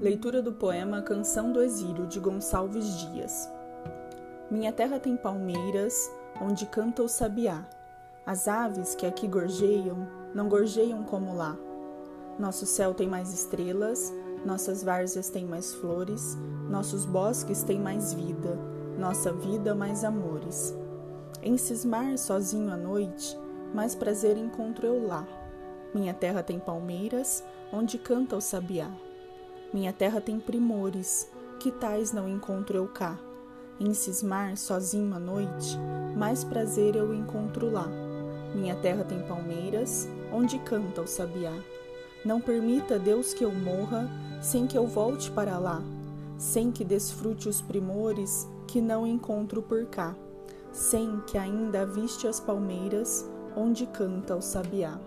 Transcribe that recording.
Leitura do poema Canção do Exílio de Gonçalves Dias. Minha terra tem palmeiras, onde canta o sabiá. As aves que aqui gorjeiam, não gorjeiam como lá. Nosso céu tem mais estrelas, nossas várzeas têm mais flores, nossos bosques têm mais vida, nossa vida mais amores. Em cismar sozinho à noite, mais prazer encontro eu lá. Minha terra tem palmeiras, onde canta o sabiá. Minha terra tem primores, que tais não encontro eu cá. Em cismar sozinho à noite, mais prazer eu encontro lá. Minha terra tem palmeiras, onde canta o sabiá. Não permita, Deus, que eu morra sem que eu volte para lá, sem que desfrute os primores que não encontro por cá, sem que ainda aviste as palmeiras onde canta o sabiá.